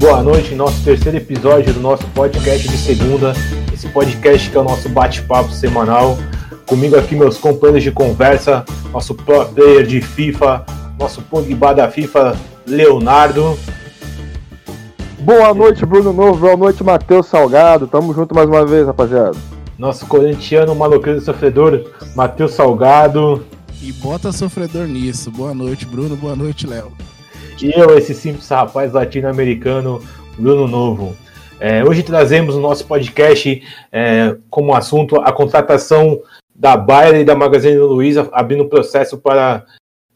Boa noite. Nosso terceiro episódio do nosso podcast de segunda. Esse podcast que é o nosso bate-papo semanal. Comigo aqui meus companheiros de conversa, nosso pro player de FIFA, nosso Pogba da FIFA, Leonardo. Boa noite, Bruno Novo. Boa noite, Matheus Salgado. Tamo junto mais uma vez, rapaziada. Nosso corintiano maloqueiro sofredor, Matheus Salgado. E bota sofredor nisso. Boa noite, Bruno. Boa noite, Léo. E eu, esse simples rapaz latino-americano, Bruno Novo. É, hoje trazemos no nosso podcast é, como assunto a contratação da Bayer e da Magazine Luiza abrindo processo para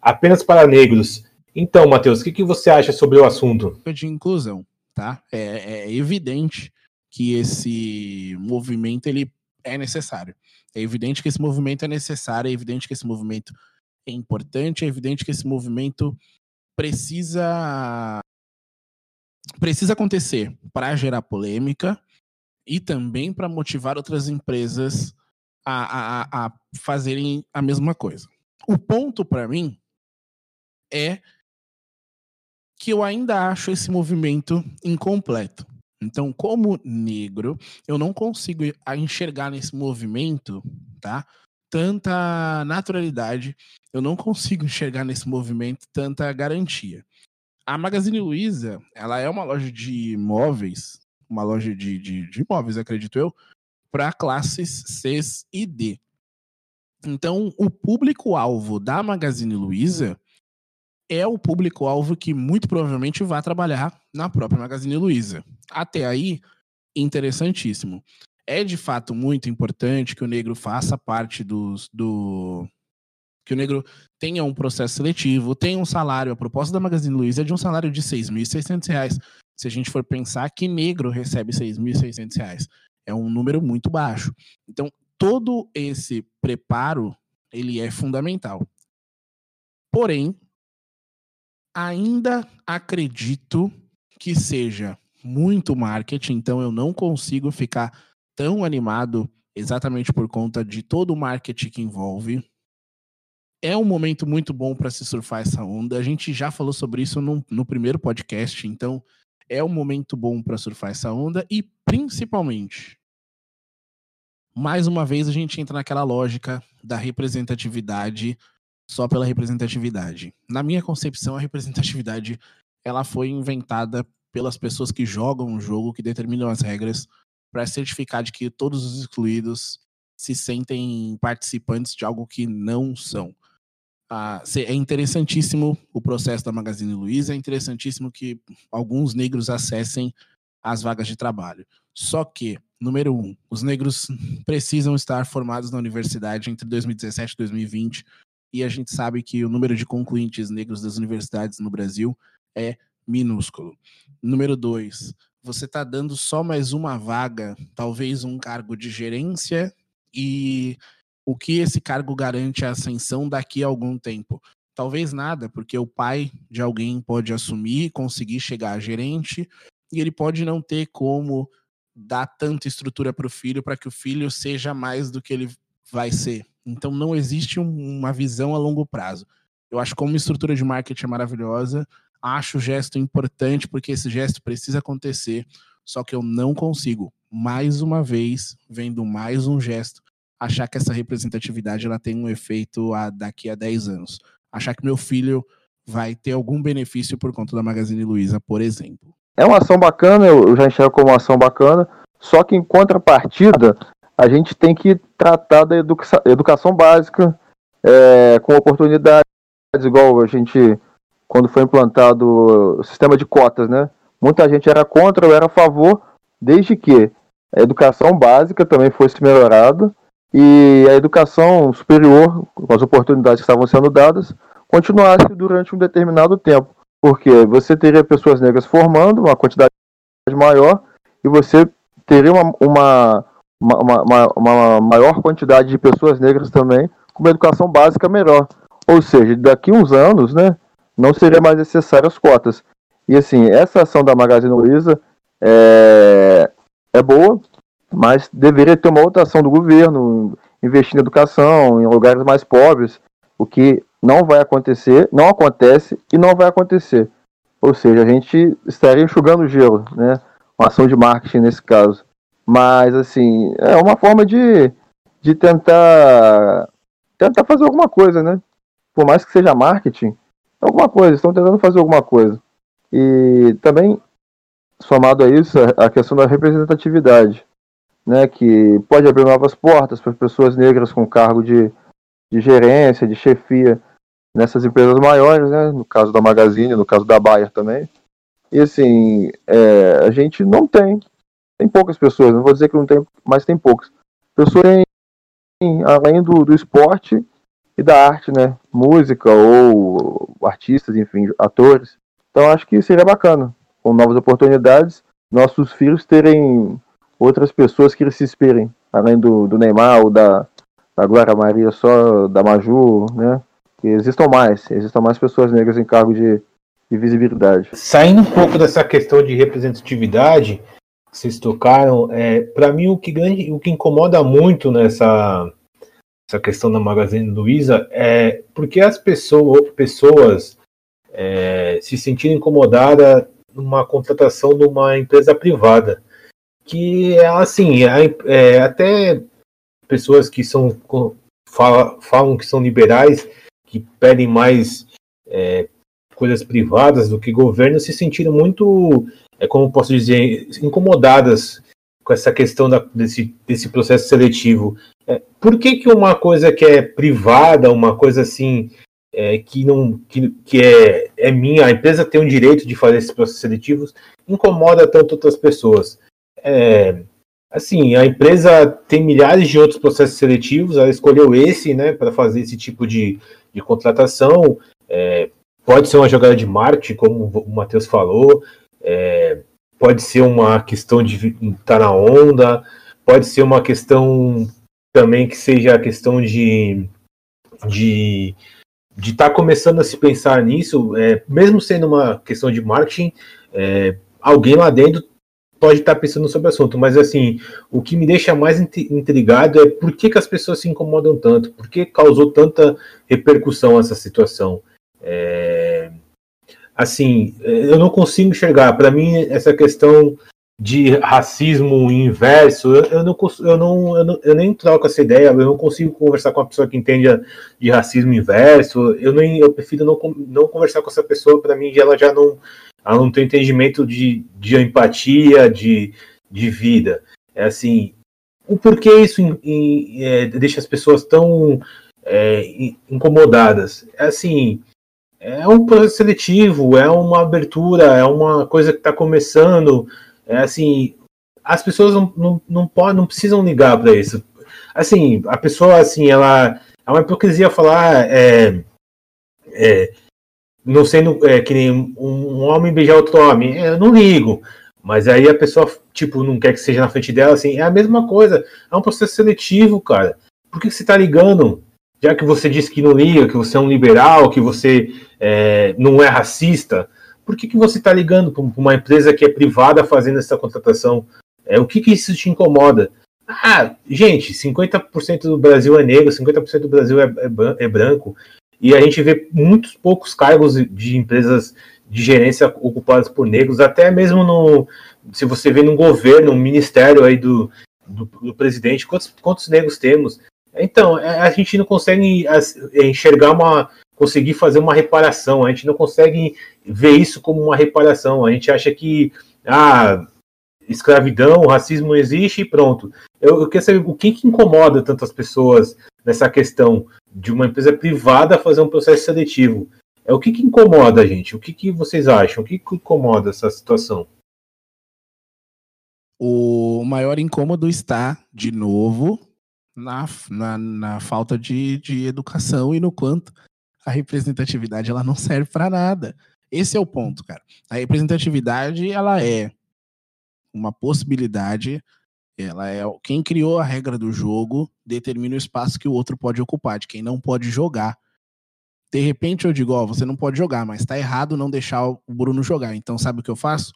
apenas para negros. Então, Matheus, o que, que você acha sobre o assunto? De inclusão, tá? É, é evidente que esse movimento ele é necessário. É evidente que esse movimento é necessário, é evidente que esse movimento é importante, é evidente que esse movimento precisa precisa acontecer para gerar polêmica e também para motivar outras empresas a, a, a fazerem a mesma coisa. O ponto para mim é que eu ainda acho esse movimento incompleto. Então, como negro, eu não consigo enxergar nesse movimento, tá? Tanta naturalidade, eu não consigo enxergar nesse movimento tanta garantia. A Magazine Luiza, ela é uma loja de imóveis, uma loja de, de, de imóveis, acredito eu, para classes C e D. Então, o público-alvo da Magazine Luiza é o público-alvo que muito provavelmente vai trabalhar na própria Magazine Luiza. Até aí, interessantíssimo. É de fato muito importante que o negro faça parte dos, do. que o negro tenha um processo seletivo, tenha um salário. A proposta da Magazine Luiza é de um salário de R$ 6.600. Se a gente for pensar que negro recebe R$ 6.600 é um número muito baixo. Então, todo esse preparo, ele é fundamental. Porém, ainda acredito que seja muito marketing, então eu não consigo ficar tão animado exatamente por conta de todo o marketing que envolve. É um momento muito bom para se surfar essa onda. A gente já falou sobre isso no, no primeiro podcast, então é um momento bom para surfar essa onda e principalmente mais uma vez a gente entra naquela lógica da representatividade só pela representatividade. Na minha concepção, a representatividade ela foi inventada pelas pessoas que jogam o jogo, que determinam as regras, para certificar de que todos os excluídos se sentem participantes de algo que não são. Ah, é interessantíssimo o processo da Magazine Luiza, é interessantíssimo que alguns negros acessem as vagas de trabalho. Só que, número um, os negros precisam estar formados na universidade entre 2017 e 2020, e a gente sabe que o número de concluintes negros das universidades no Brasil é minúsculo. Número dois, você está dando só mais uma vaga, talvez um cargo de gerência, e o que esse cargo garante a ascensão daqui a algum tempo? Talvez nada, porque o pai de alguém pode assumir, conseguir chegar a gerente, e ele pode não ter como dar tanta estrutura para o filho para que o filho seja mais do que ele vai ser. Então não existe um, uma visão a longo prazo. Eu acho que como estrutura de marketing é maravilhosa, acho o gesto importante porque esse gesto precisa acontecer, só que eu não consigo, mais uma vez, vendo mais um gesto, achar que essa representatividade ela tem um efeito a, daqui a 10 anos. Achar que meu filho vai ter algum benefício por conta da Magazine Luiza, por exemplo. É uma ação bacana, eu já enxergo como uma ação bacana, só que em contrapartida, a gente tem que tratar da educa educação básica é, com oportunidades, igual a gente, quando foi implantado o sistema de cotas, né? Muita gente era contra, eu era a favor, desde que a educação básica também fosse melhorada e a educação superior, com as oportunidades que estavam sendo dadas, continuasse durante um determinado tempo. Porque você teria pessoas negras formando uma quantidade maior e você teria uma, uma, uma, uma, uma maior quantidade de pessoas negras também com uma educação básica melhor. Ou seja, daqui uns anos, né, não seria mais necessário as cotas. E assim, essa ação da Magazine Luiza é, é boa, mas deveria ter uma outra ação do governo, investir em educação, em lugares mais pobres, o que não vai acontecer, não acontece e não vai acontecer. Ou seja, a gente estaria enxugando gelo, né? Uma ação de marketing nesse caso. Mas, assim, é uma forma de, de tentar, tentar fazer alguma coisa, né? Por mais que seja marketing, alguma coisa, estão tentando fazer alguma coisa. E também, somado a isso, a questão da representatividade, né? Que pode abrir novas portas para pessoas negras com cargo de, de gerência, de chefia nessas empresas maiores, né? No caso da Magazine, no caso da Bayer também. E assim, é, a gente não tem, tem poucas pessoas, não vou dizer que não tem, mas tem poucas. Pessoas além do, do esporte e da arte, né? Música ou artistas, enfim, atores. Então acho que seria bacana, com novas oportunidades, nossos filhos terem outras pessoas que eles se inspirem, além do, do Neymar ou da, da Glória Maria, só da Maju, né? Que existam mais, existam mais pessoas negras em cargo de, de visibilidade. Saindo um pouco dessa questão de representatividade, vocês tocaram, é, para mim o que, grande, o que incomoda muito nessa essa questão da Magazine Luiza é porque as pessoas, é, se sentiram incomodadas numa contratação de uma empresa privada? Que é assim é, é, até pessoas que são fala, falam que são liberais que pedem mais é, coisas privadas do que governo se sentiram muito é como posso dizer incomodadas com essa questão da, desse, desse processo seletivo por que, que uma coisa que é privada uma coisa assim é, que não que, que é, é minha a empresa tem o direito de fazer esses processos seletivos incomoda tanto outras pessoas é, assim, a empresa tem milhares de outros processos seletivos, ela escolheu esse, né, para fazer esse tipo de, de contratação. É, pode ser uma jogada de marketing, como o Matheus falou, é, pode ser uma questão de estar tá na onda, pode ser uma questão também que seja a questão de de de estar tá começando a se pensar nisso, é, mesmo sendo uma questão de marketing, é, alguém lá dentro pode estar pensando sobre o assunto, mas assim, o que me deixa mais intrigado é por que, que as pessoas se incomodam tanto, por que causou tanta repercussão essa situação. É... Assim, eu não consigo enxergar. Para mim, essa questão de racismo inverso, eu, não, eu, não, eu, não, eu nem troco essa ideia, eu não consigo conversar com uma pessoa que entende de racismo inverso, eu, nem, eu prefiro não, não conversar com essa pessoa, para mim ela já não, ela não tem entendimento de, de empatia, de, de vida. É assim, o porquê isso é, deixa as pessoas tão é, incomodadas? É assim, é um processo seletivo, é uma abertura, é uma coisa que está começando. É assim, as pessoas não, não, não, podem, não precisam ligar para isso. Assim, a pessoa, assim, ela é uma hipocrisia falar é, é, não sendo é, que nem um, homem beijar outro homem, é, eu não ligo. Mas aí a pessoa, tipo, não quer que seja na frente dela, assim, é a mesma coisa. É um processo seletivo, cara. Por que, você tá ligando? Já que você disse que não liga, que você é um liberal, que você é, não é racista, por que, que você tá ligando para uma empresa que é privada fazendo essa contratação? É, o que, que isso te incomoda? Ah, gente, 50% do Brasil é negro, 50% do Brasil é, é, é branco e a gente vê muitos poucos cargos de empresas de gerência ocupadas por negros, até mesmo no. Se você vê no governo, no ministério aí do, do, do presidente, quantos, quantos negros temos? Então, é, a gente não consegue enxergar uma. conseguir fazer uma reparação, a gente não consegue ver isso como uma reparação, a gente acha que. Ah, escravidão, racismo não existe e pronto. Eu, eu quero saber o que, que incomoda tantas pessoas nessa questão de uma empresa privada fazer um processo seletivo. É o que, que incomoda a gente? O que, que vocês acham? O que, que incomoda essa situação? O maior incômodo está, de novo, na, na, na falta de, de educação e no quanto a representatividade ela não serve para nada. Esse é o ponto, cara. A representatividade ela é uma possibilidade ela é quem criou a regra do jogo determina o espaço que o outro pode ocupar, de quem não pode jogar. De repente eu digo, ó, você não pode jogar, mas tá errado não deixar o Bruno jogar. Então sabe o que eu faço?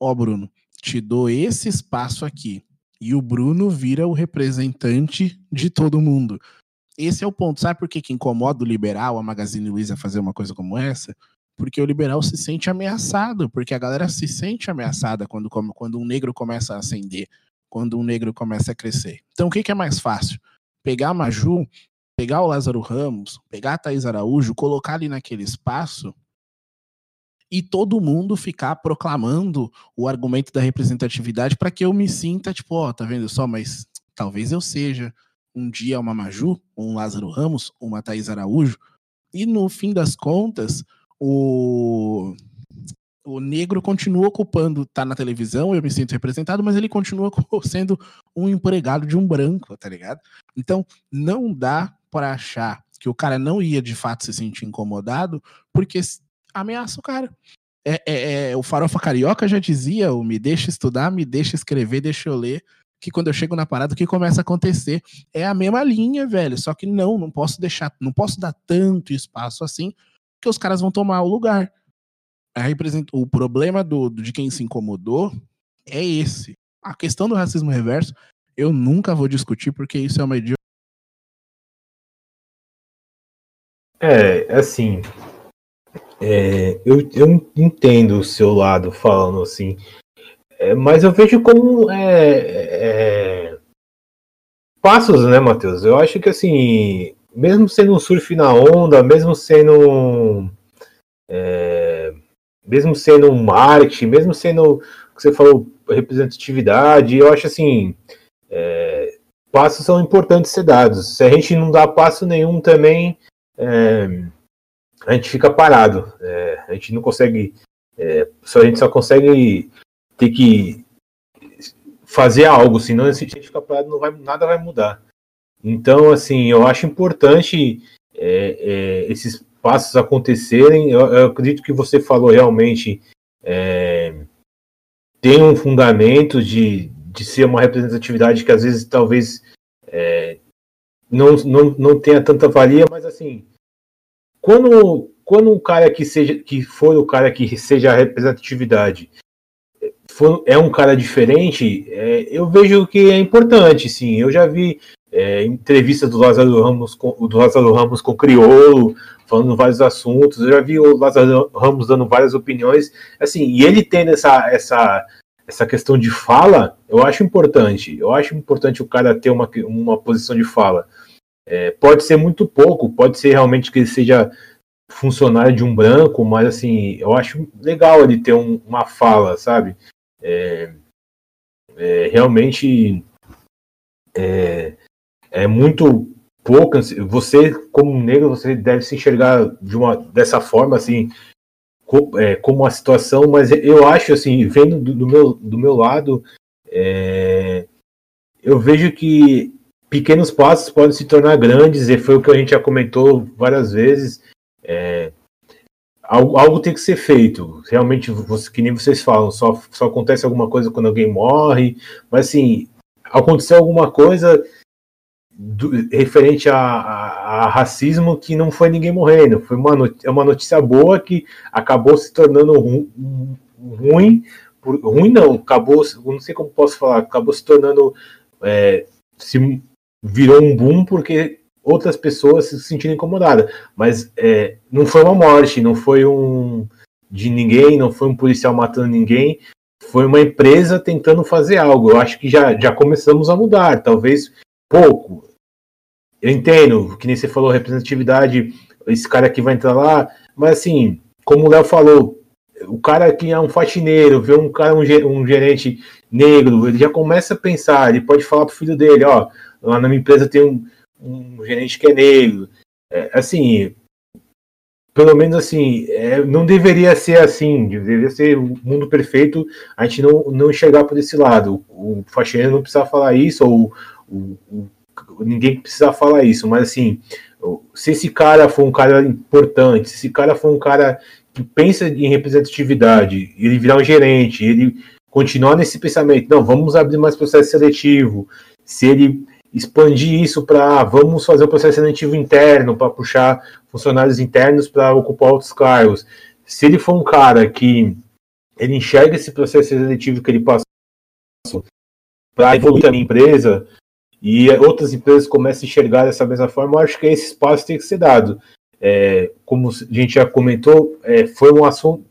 Ó, Bruno, te dou esse espaço aqui. E o Bruno vira o representante de todo mundo. Esse é o ponto. Sabe por que, que incomoda o liberal, a Magazine Luiza fazer uma coisa como essa? Porque o liberal se sente ameaçado, porque a galera se sente ameaçada quando, quando um negro começa a ascender, quando um negro começa a crescer. Então o que, que é mais fácil? Pegar a Maju, pegar o Lázaro Ramos, pegar a Thaís Araújo, colocar ali naquele espaço e todo mundo ficar proclamando o argumento da representatividade para que eu me sinta, tipo, ó, oh, tá vendo só, mas talvez eu seja um dia uma Maju, um Lázaro Ramos, uma Thaís Araújo, e no fim das contas, o, o negro continua ocupando, tá na televisão, eu me sinto representado, mas ele continua sendo um empregado de um branco, tá ligado? Então, não dá para achar que o cara não ia de fato se sentir incomodado, porque ameaça o cara. É, é, é, o Farofa Carioca já dizia: o me deixa estudar, me deixa escrever, deixa eu ler. Que quando eu chego na parada, o que começa a acontecer é a mesma linha, velho. Só que não, não posso deixar, não posso dar tanto espaço assim, que os caras vão tomar o lugar. O problema do, de quem se incomodou é esse. A questão do racismo reverso, eu nunca vou discutir, porque isso é uma idiota. É, assim, é, eu, eu entendo o seu lado falando assim, é, mas eu vejo como é, é, passos, né, Matheus? Eu acho que assim, mesmo sendo um surf na onda, mesmo sendo é, mesmo sendo um marketing, mesmo sendo o que você falou representatividade, eu acho assim é, passos são importantes ser dados. Se a gente não dá passo nenhum também é, a gente fica parado. É, a gente não consegue. É, só, a gente só consegue ter que fazer algo, senão se a gente ficar parado, não vai, nada vai mudar. Então, assim, eu acho importante é, é esses passos acontecerem. Eu, eu, acredito que você falou realmente é, tem um fundamento de, de ser uma representatividade que às vezes talvez é, não, não, não tenha tanta valia, mas assim quando, quando um cara que seja que for o cara que seja a representatividade for, é um cara diferente, é, eu vejo que é importante, sim. Eu já vi é, entrevistas do Lázaro Ramos com, do Lázaro Ramos com o Criolo, falando vários assuntos. Eu já vi o Lázaro Ramos dando várias opiniões. Assim, e ele tendo essa, essa, essa questão de fala, eu acho importante. Eu acho importante o cara ter uma, uma posição de fala. É, pode ser muito pouco, pode ser realmente que ele seja funcionário de um branco, mas assim, eu acho legal ele ter um, uma fala, sabe? É, é, realmente é, é muito pouco. Você, como negro, você deve se enxergar de uma, dessa forma, assim, é, como a situação, mas eu acho, assim, vendo do, do meu, do meu lado, é, eu vejo que pequenos passos podem se tornar grandes, e foi o que a gente já comentou várias vezes. É, algo, algo, tem que ser feito. Realmente, você, que nem vocês falam, só, só acontece alguma coisa quando alguém morre, mas assim, aconteceu alguma coisa do, referente a, a, a, racismo que não foi ninguém morrendo. Foi uma, notícia, é uma notícia boa que acabou se tornando ru, ruim. Por, ruim não, acabou, não sei como posso falar, acabou se tornando. É, se virou um boom porque outras pessoas se sentiram incomodadas. Mas é, não foi uma morte, não foi um de ninguém, não foi um policial matando ninguém, foi uma empresa tentando fazer algo. Eu acho que já, já começamos a mudar, talvez pouco. Eu entendo, que nem você falou, representatividade, esse cara aqui vai entrar lá, mas assim, como o Léo falou, o cara que é um faxineiro, vê um cara, um gerente negro, ele já começa a pensar, ele pode falar pro filho dele, ó, lá na minha empresa tem um, um gerente que é negro. É, assim, pelo menos assim, é, não deveria ser assim, deveria ser o mundo perfeito, a gente não, não enxergar por esse lado. O, o faxineiro não precisa falar isso, ou o, o, ninguém precisa falar isso, mas assim, se esse cara for um cara importante, se esse cara for um cara que pensa em representatividade, ele virar um gerente, ele continuar nesse pensamento, não, vamos abrir mais processo seletivo, se ele expandir isso para vamos fazer o um processo seletivo interno para puxar funcionários internos para ocupar outros cargos. Se ele for um cara que ele enxerga esse processo seletivo que ele passou para evoluir a empresa e outras empresas começam a enxergar dessa mesma forma, eu acho que esse espaço tem que ser dado. é, como a gente já comentou, é, foi um assunto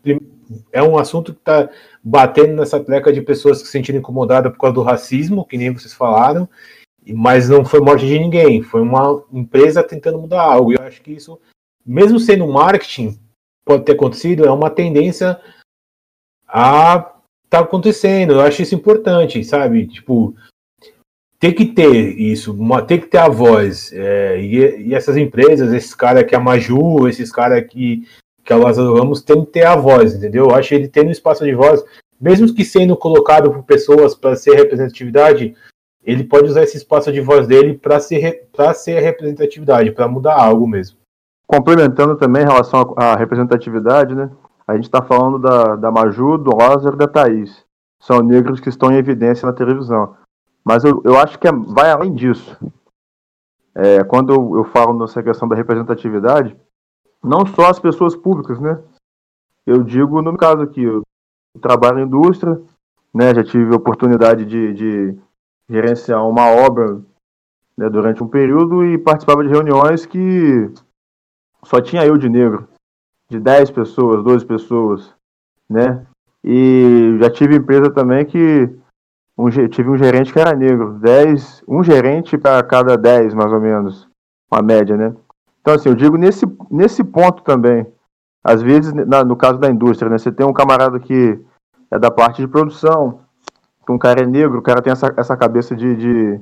é um assunto que está batendo nessa pleca de pessoas que se sentiram incomodadas por causa do racismo, que nem vocês falaram, mas não foi morte de ninguém, foi uma empresa tentando mudar algo. E eu acho que isso, mesmo sendo marketing, pode ter acontecido, é uma tendência a tá acontecendo. Eu acho isso importante, sabe? Tipo, tem que ter isso, tem que ter a voz. É, e, e, essas empresas, esses caras que é a Maju, esses caras que, que é o Lázaro Ramos, tem que ter a voz, entendeu? Eu acho que ele tendo espaço de voz, mesmo que sendo colocado por pessoas para ser representatividade, ele pode usar esse espaço de voz dele para ser, ser representatividade, para mudar algo mesmo. Complementando também em relação à representatividade, né? A gente está falando da, da Maju, do Lázaro e da Thaís. São negros que estão em evidência na televisão. Mas eu, eu acho que é, vai além disso. É, quando eu, eu falo nessa questão da representatividade, não só as pessoas públicas, né? Eu digo, no caso aqui, eu trabalho na indústria, né? Já tive a oportunidade de, de gerenciar uma obra né, durante um período e participava de reuniões que só tinha eu de negro de 10 pessoas, 12 pessoas, né? E já tive empresa também que um, tive um gerente que era negro, 10, um gerente para cada 10, mais ou menos, uma média, né? Então, assim, eu digo nesse, nesse ponto também. Às vezes, na, no caso da indústria, né? Você tem um camarada que é da parte de produção, um cara é negro, o cara tem essa, essa cabeça de, de,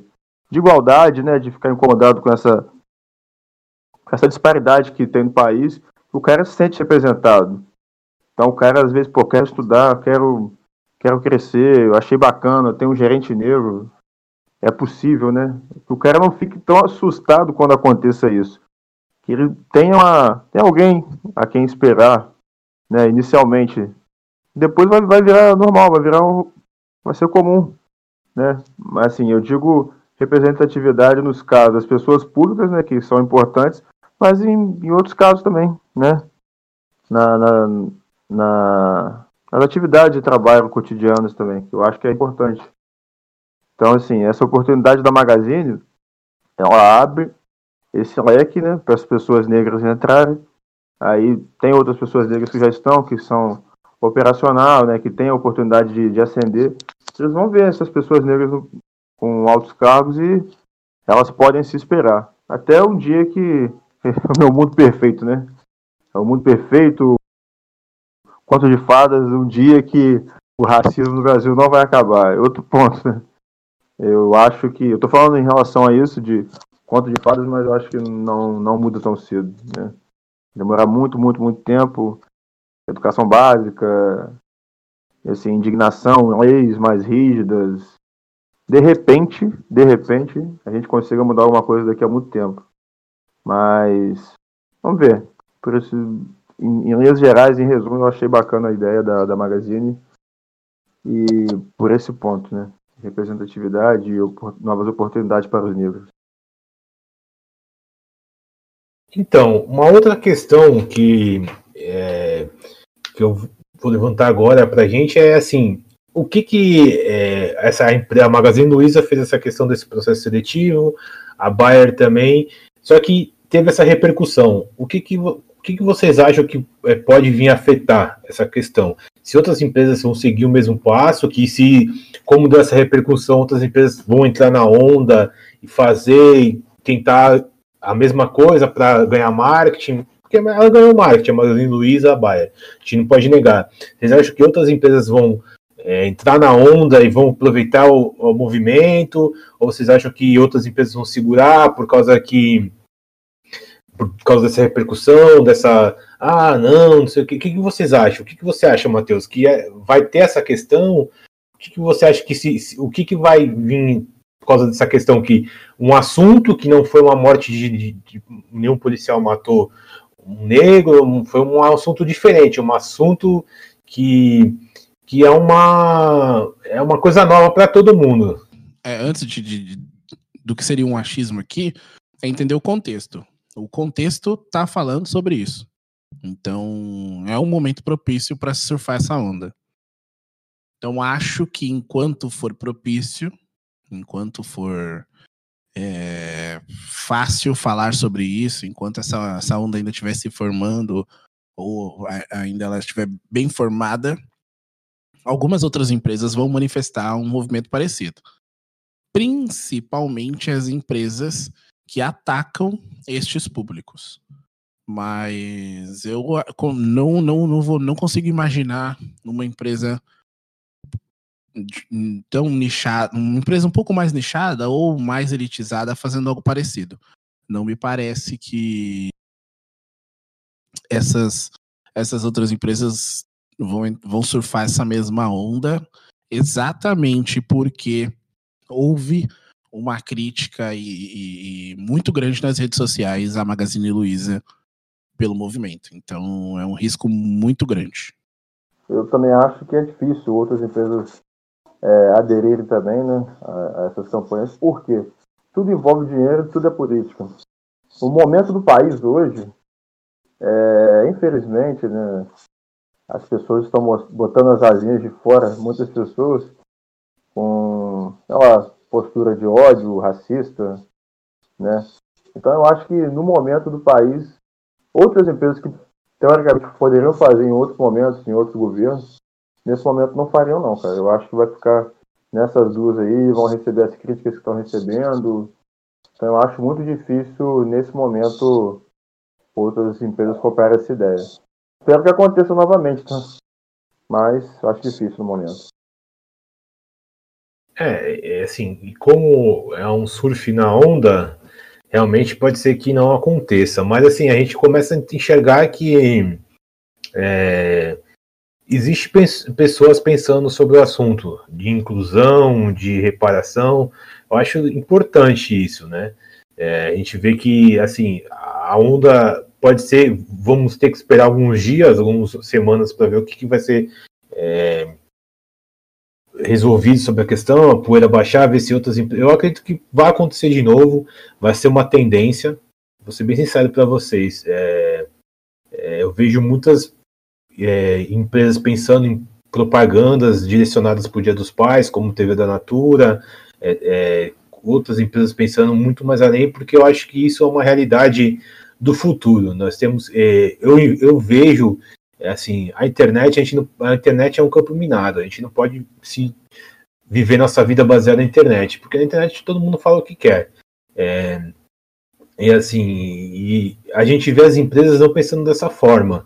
de igualdade, né? De ficar incomodado com essa, com essa disparidade que tem no país o cara se sente representado. Então o cara às vezes, pô, quero estudar, quero, quero crescer, eu achei bacana, tem um gerente negro. É possível, né? Que o cara não fique tão assustado quando aconteça isso. Que ele tenha uma, tem alguém a quem esperar, né? Inicialmente. Depois vai, vai virar normal, vai virar um, vai ser comum, né? Mas assim, eu digo representatividade nos casos das pessoas públicas, né, que são importantes, mas em, em outros casos também, né? Na, na, na, nas atividades de trabalho cotidianas também, que eu acho que é importante. Então, assim, essa oportunidade da Magazine, ela abre esse leque, né, para as pessoas negras entrarem. Aí tem outras pessoas negras que já estão, que são operacional, né, que têm a oportunidade de, de ascender. Eles vão ver essas pessoas negras com altos cargos e elas podem se esperar. Até um dia que é o meu mundo perfeito, né? É o mundo perfeito, conto de fadas, um dia que o racismo no Brasil não vai acabar. É outro ponto, né? Eu acho que. Eu tô falando em relação a isso de conto de fadas, mas eu acho que não, não muda tão cedo, né? Demorar muito, muito, muito tempo. Educação básica, assim, indignação, leis mais rígidas. De repente, de repente, a gente consiga mudar alguma coisa daqui a muito tempo. Mas vamos ver. Por esse, em, em linhas gerais, em resumo, eu achei bacana a ideia da, da Magazine. E por esse ponto, né? Representatividade e novas oportunidades para os negros. Então, uma outra questão que, é, que eu vou levantar agora para a gente é assim: o que que é, essa a Magazine Luiza fez essa questão desse processo seletivo, a Bayer também, só que teve essa repercussão. O que, que, o que, que vocês acham que é, pode vir afetar essa questão? Se outras empresas vão seguir o mesmo passo, que se, como deu essa repercussão, outras empresas vão entrar na onda e fazer e tentar a mesma coisa para ganhar marketing, porque ela ganhou marketing, a Magazine Luiza, a Bayer. A gente não pode negar. Vocês acham que outras empresas vão é, entrar na onda e vão aproveitar o, o, movimento? Ou vocês acham que outras empresas vão segurar por causa que por causa dessa repercussão, dessa ah não, não sei o que, o que, vocês acham? O que, você acha, Matheus? Que é, vai ter essa questão? O que, você acha que se, o que, que vai vir por causa dessa questão que um assunto que não foi uma morte de, de, de nenhum policial matou um negro, foi um assunto diferente, um assunto que que é uma é uma coisa nova para todo mundo. É, antes de, de, do que seria um achismo aqui, é entender o contexto. O contexto tá falando sobre isso. Então, é um momento propício para surfar essa onda. Então, acho que enquanto for propício, enquanto for é, fácil falar sobre isso enquanto essa, essa onda ainda estiver se formando ou ainda ela estiver bem formada. Algumas outras empresas vão manifestar um movimento parecido, principalmente as empresas que atacam estes públicos. Mas eu não, não, não, vou, não consigo imaginar uma empresa tão nichada, uma empresa um pouco mais nichada ou mais elitizada fazendo algo parecido. Não me parece que essas, essas outras empresas vão, vão surfar essa mesma onda exatamente porque houve uma crítica e, e, e muito grande nas redes sociais à Magazine Luiza pelo movimento. Então é um risco muito grande. Eu também acho que é difícil outras empresas é, aderirem também né, a, a, essas campanhas, porque tudo envolve dinheiro, tudo é política. O momento do país hoje, é, infelizmente, né, as pessoas estão botando as asinhas de fora, muitas pessoas, com aquela postura de ódio racista, né? Então eu acho que no momento do país, outras empresas que teoricamente poderiam fazer em outros momentos, em outros governos, nesse momento não fariam não, cara. Eu acho que vai ficar nessas duas aí, vão receber as críticas que estão recebendo. Então eu acho muito difícil, nesse momento, outras empresas comprarem essa ideia. Espero que aconteça novamente, tá? Mas acho difícil no momento. É, é assim, como é um surf na onda, realmente pode ser que não aconteça. Mas assim, a gente começa a enxergar que é, existe pessoas pensando sobre o assunto de inclusão, de reparação. Eu acho importante isso, né? É, a gente vê que assim a onda pode ser, vamos ter que esperar alguns dias, algumas semanas para ver o que, que vai ser é, resolvido sobre a questão, a poeira baixar, ver se outras Eu acredito que vai acontecer de novo, vai ser uma tendência. Vou ser bem sincero para vocês. É, é, eu vejo muitas é, empresas pensando em propagandas direcionadas para o Dia dos Pais, como TV da Natura, é, é, outras empresas pensando muito mais além, porque eu acho que isso é uma realidade do futuro. Nós temos, é, eu, eu vejo, é, assim, a internet, a, gente não, a internet é um campo minado, a gente não pode se viver nossa vida baseada na internet, porque na internet todo mundo fala o que quer. É, e assim, e a gente vê as empresas não pensando dessa forma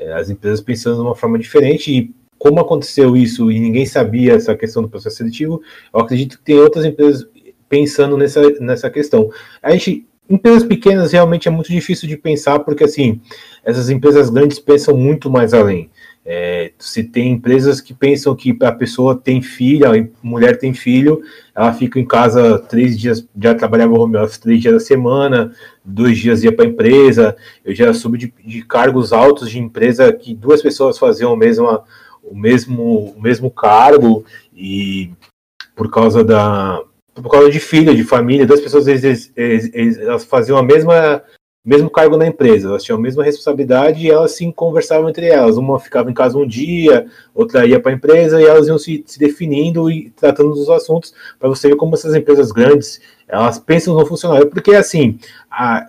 é, as empresas pensando de uma forma diferente e como aconteceu isso e ninguém sabia essa questão do processo seletivo, eu acredito que tem outras empresas pensando nessa, nessa questão. A gente, empresas pequenas realmente é muito difícil de pensar porque assim essas empresas grandes pensam muito mais além. É, se tem empresas que pensam que a pessoa tem filha, a mulher tem filho, ela fica em casa três dias, já trabalhava home office três dias da semana, dois dias ia para a empresa. Eu já soube de, de, cargos altos de empresa que duas pessoas faziam o mesmo, o mesmo, o mesmo cargo e por causa da por causa de filha, de família, duas pessoas eles, eles, eles, elas faziam a mesma mesmo cargo na empresa, elas tinham a mesma responsabilidade e elas sim conversavam entre elas. Uma ficava em casa um dia, outra ia para a empresa e elas iam se, se, definindo e tratando dos assuntos para você ver como essas empresas grandes elas pensam no funcionário. Porque assim, a,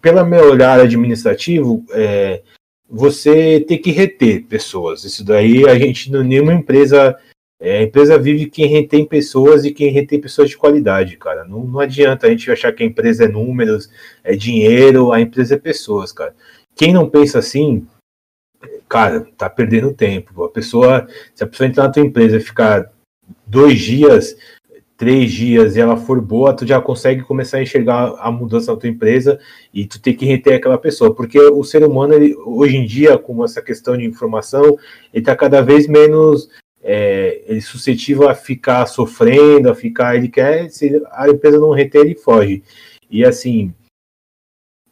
pela meu olhar administrativo, é, você tem que reter pessoas. Isso daí a gente, nenhuma empresa é, a empresa vive quem retém pessoas e quem retém pessoas de qualidade, cara. Não, não adianta a gente achar que a empresa é números, é dinheiro, a empresa é pessoas, cara. Quem não pensa assim, cara, tá perdendo tempo. A pessoa, se a pessoa entrar na tua empresa e ficar dois dias, três dias e ela for boa, tu já consegue começar a enxergar a mudança na tua empresa e tu tem que reter aquela pessoa, porque o ser humano, ele, hoje em dia, com essa questão de informação, ele tá cada vez menos é, ele é suscetível a ficar sofrendo, a ficar, ele quer, se a empresa não reter, ele foge. E assim,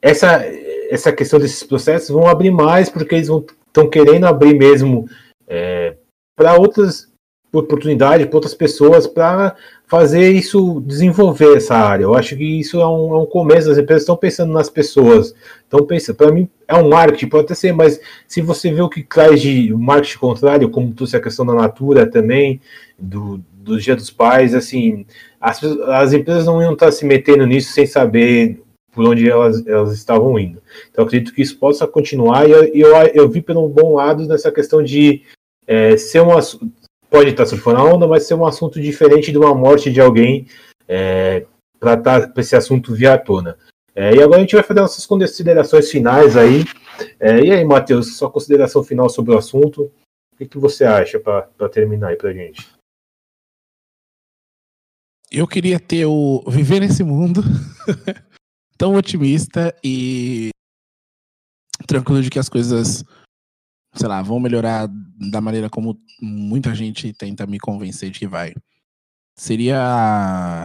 essa, essa questão desses processos vão abrir mais, porque eles estão querendo abrir mesmo é, para outras oportunidades, para outras pessoas, para fazer isso, desenvolver essa área. Eu acho que isso é um, é um começo, as empresas estão pensando nas pessoas, estão pensando, para mim é um marketing, pode até ser, mas se você vê o que traz de marketing contrário, como trouxe a questão da Natura também, do, do Dia dos Pais, assim, as, as empresas não iam estar se metendo nisso sem saber por onde elas, elas estavam indo. Então acredito que isso possa continuar e eu, eu, eu vi pelo bom lado nessa questão de é, ser um pode estar surfando a onda, mas ser um assunto diferente de uma morte de alguém é, para tá, esse assunto vir à tona. É, e agora a gente vai fazer nossas considerações finais aí. É, e aí, Matheus, sua consideração final sobre o assunto? O que, que você acha para terminar aí para gente? Eu queria ter o viver nesse mundo tão otimista e tranquilo de que as coisas, sei lá, vão melhorar da maneira como muita gente tenta me convencer de que vai. Seria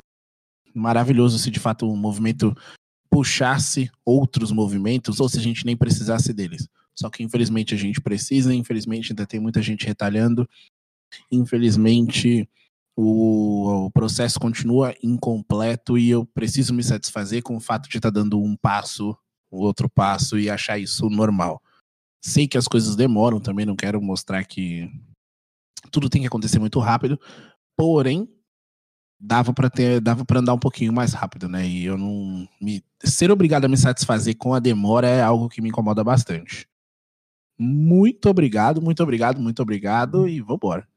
maravilhoso se de fato o movimento puxasse outros movimentos ou se a gente nem precisasse deles. Só que infelizmente a gente precisa, infelizmente ainda tem muita gente retalhando, infelizmente o, o processo continua incompleto e eu preciso me satisfazer com o fato de estar tá dando um passo, o outro passo e achar isso normal. Sei que as coisas demoram também, não quero mostrar que tudo tem que acontecer muito rápido, porém dava para ter, dava para andar um pouquinho mais rápido, né? E eu não me ser obrigado a me satisfazer com a demora é algo que me incomoda bastante. Muito obrigado, muito obrigado, muito obrigado e vambora.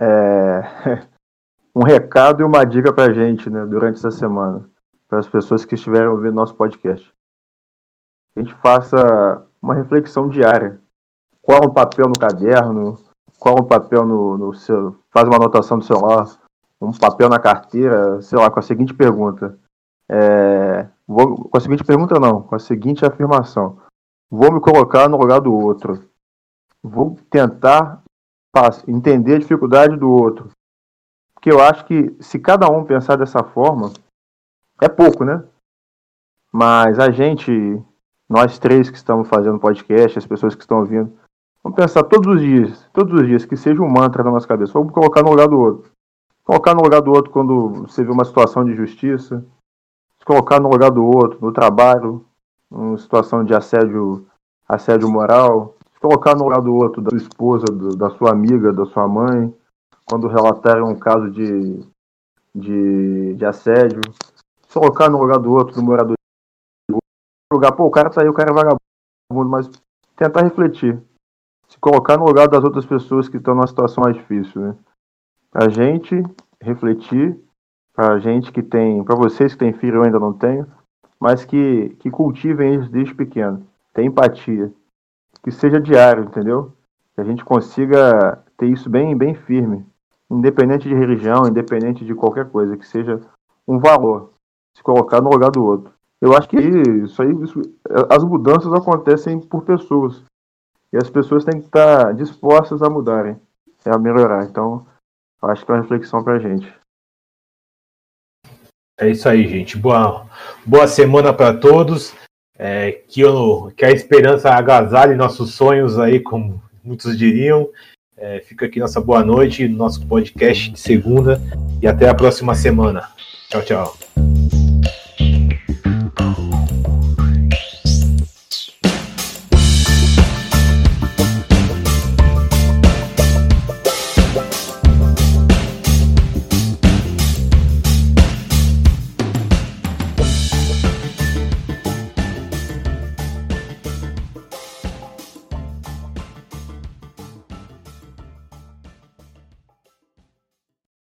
É... um recado e uma dica pra gente, né, durante essa semana, para as pessoas que estiverem ouvindo nosso podcast. A gente faça uma reflexão diária. Qual é o papel no caderno, qual o papel no, no seu. Faz uma anotação do celular, um papel na carteira, sei lá, com a seguinte pergunta. É, vou, com a seguinte pergunta não, com a seguinte afirmação. Vou me colocar no lugar do outro. Vou tentar entender a dificuldade do outro. Porque eu acho que se cada um pensar dessa forma, é pouco, né? Mas a gente, nós três que estamos fazendo podcast, as pessoas que estão ouvindo, Vamos pensar todos os dias, todos os dias, que seja um mantra na nossa cabeça. Vamos colocar no lugar do outro. Colocar no lugar do outro quando você vê uma situação de justiça. Colocar no lugar do outro, no trabalho, uma situação de assédio, assédio moral. Colocar no lugar do outro, da sua esposa, do, da sua amiga, da sua mãe. Quando relatarem um caso de, de, de assédio. Colocar no lugar do outro, do morador. Lugar, pô, o cara tá aí, o cara é vagabundo, mas tentar refletir se colocar no lugar das outras pessoas que estão numa situação mais difícil, né? A gente refletir, para gente que tem, para vocês que têm filho eu ainda não tenho, mas que, que cultivem isso desde pequeno, tem empatia, que seja diário, entendeu? Que a gente consiga ter isso bem, bem firme, independente de religião, independente de qualquer coisa, que seja um valor, se colocar no lugar do outro. Eu acho que isso aí, isso, as mudanças acontecem por pessoas. E as pessoas têm que estar dispostas a mudarem, a melhorar. Então, acho que é uma reflexão para a gente. É isso aí, gente. Boa, boa semana para todos. É, que, eu, que a esperança agasalhe nossos sonhos aí, como muitos diriam. É, fica aqui nossa boa noite, nosso podcast de segunda e até a próxima semana. Tchau, tchau. Oh.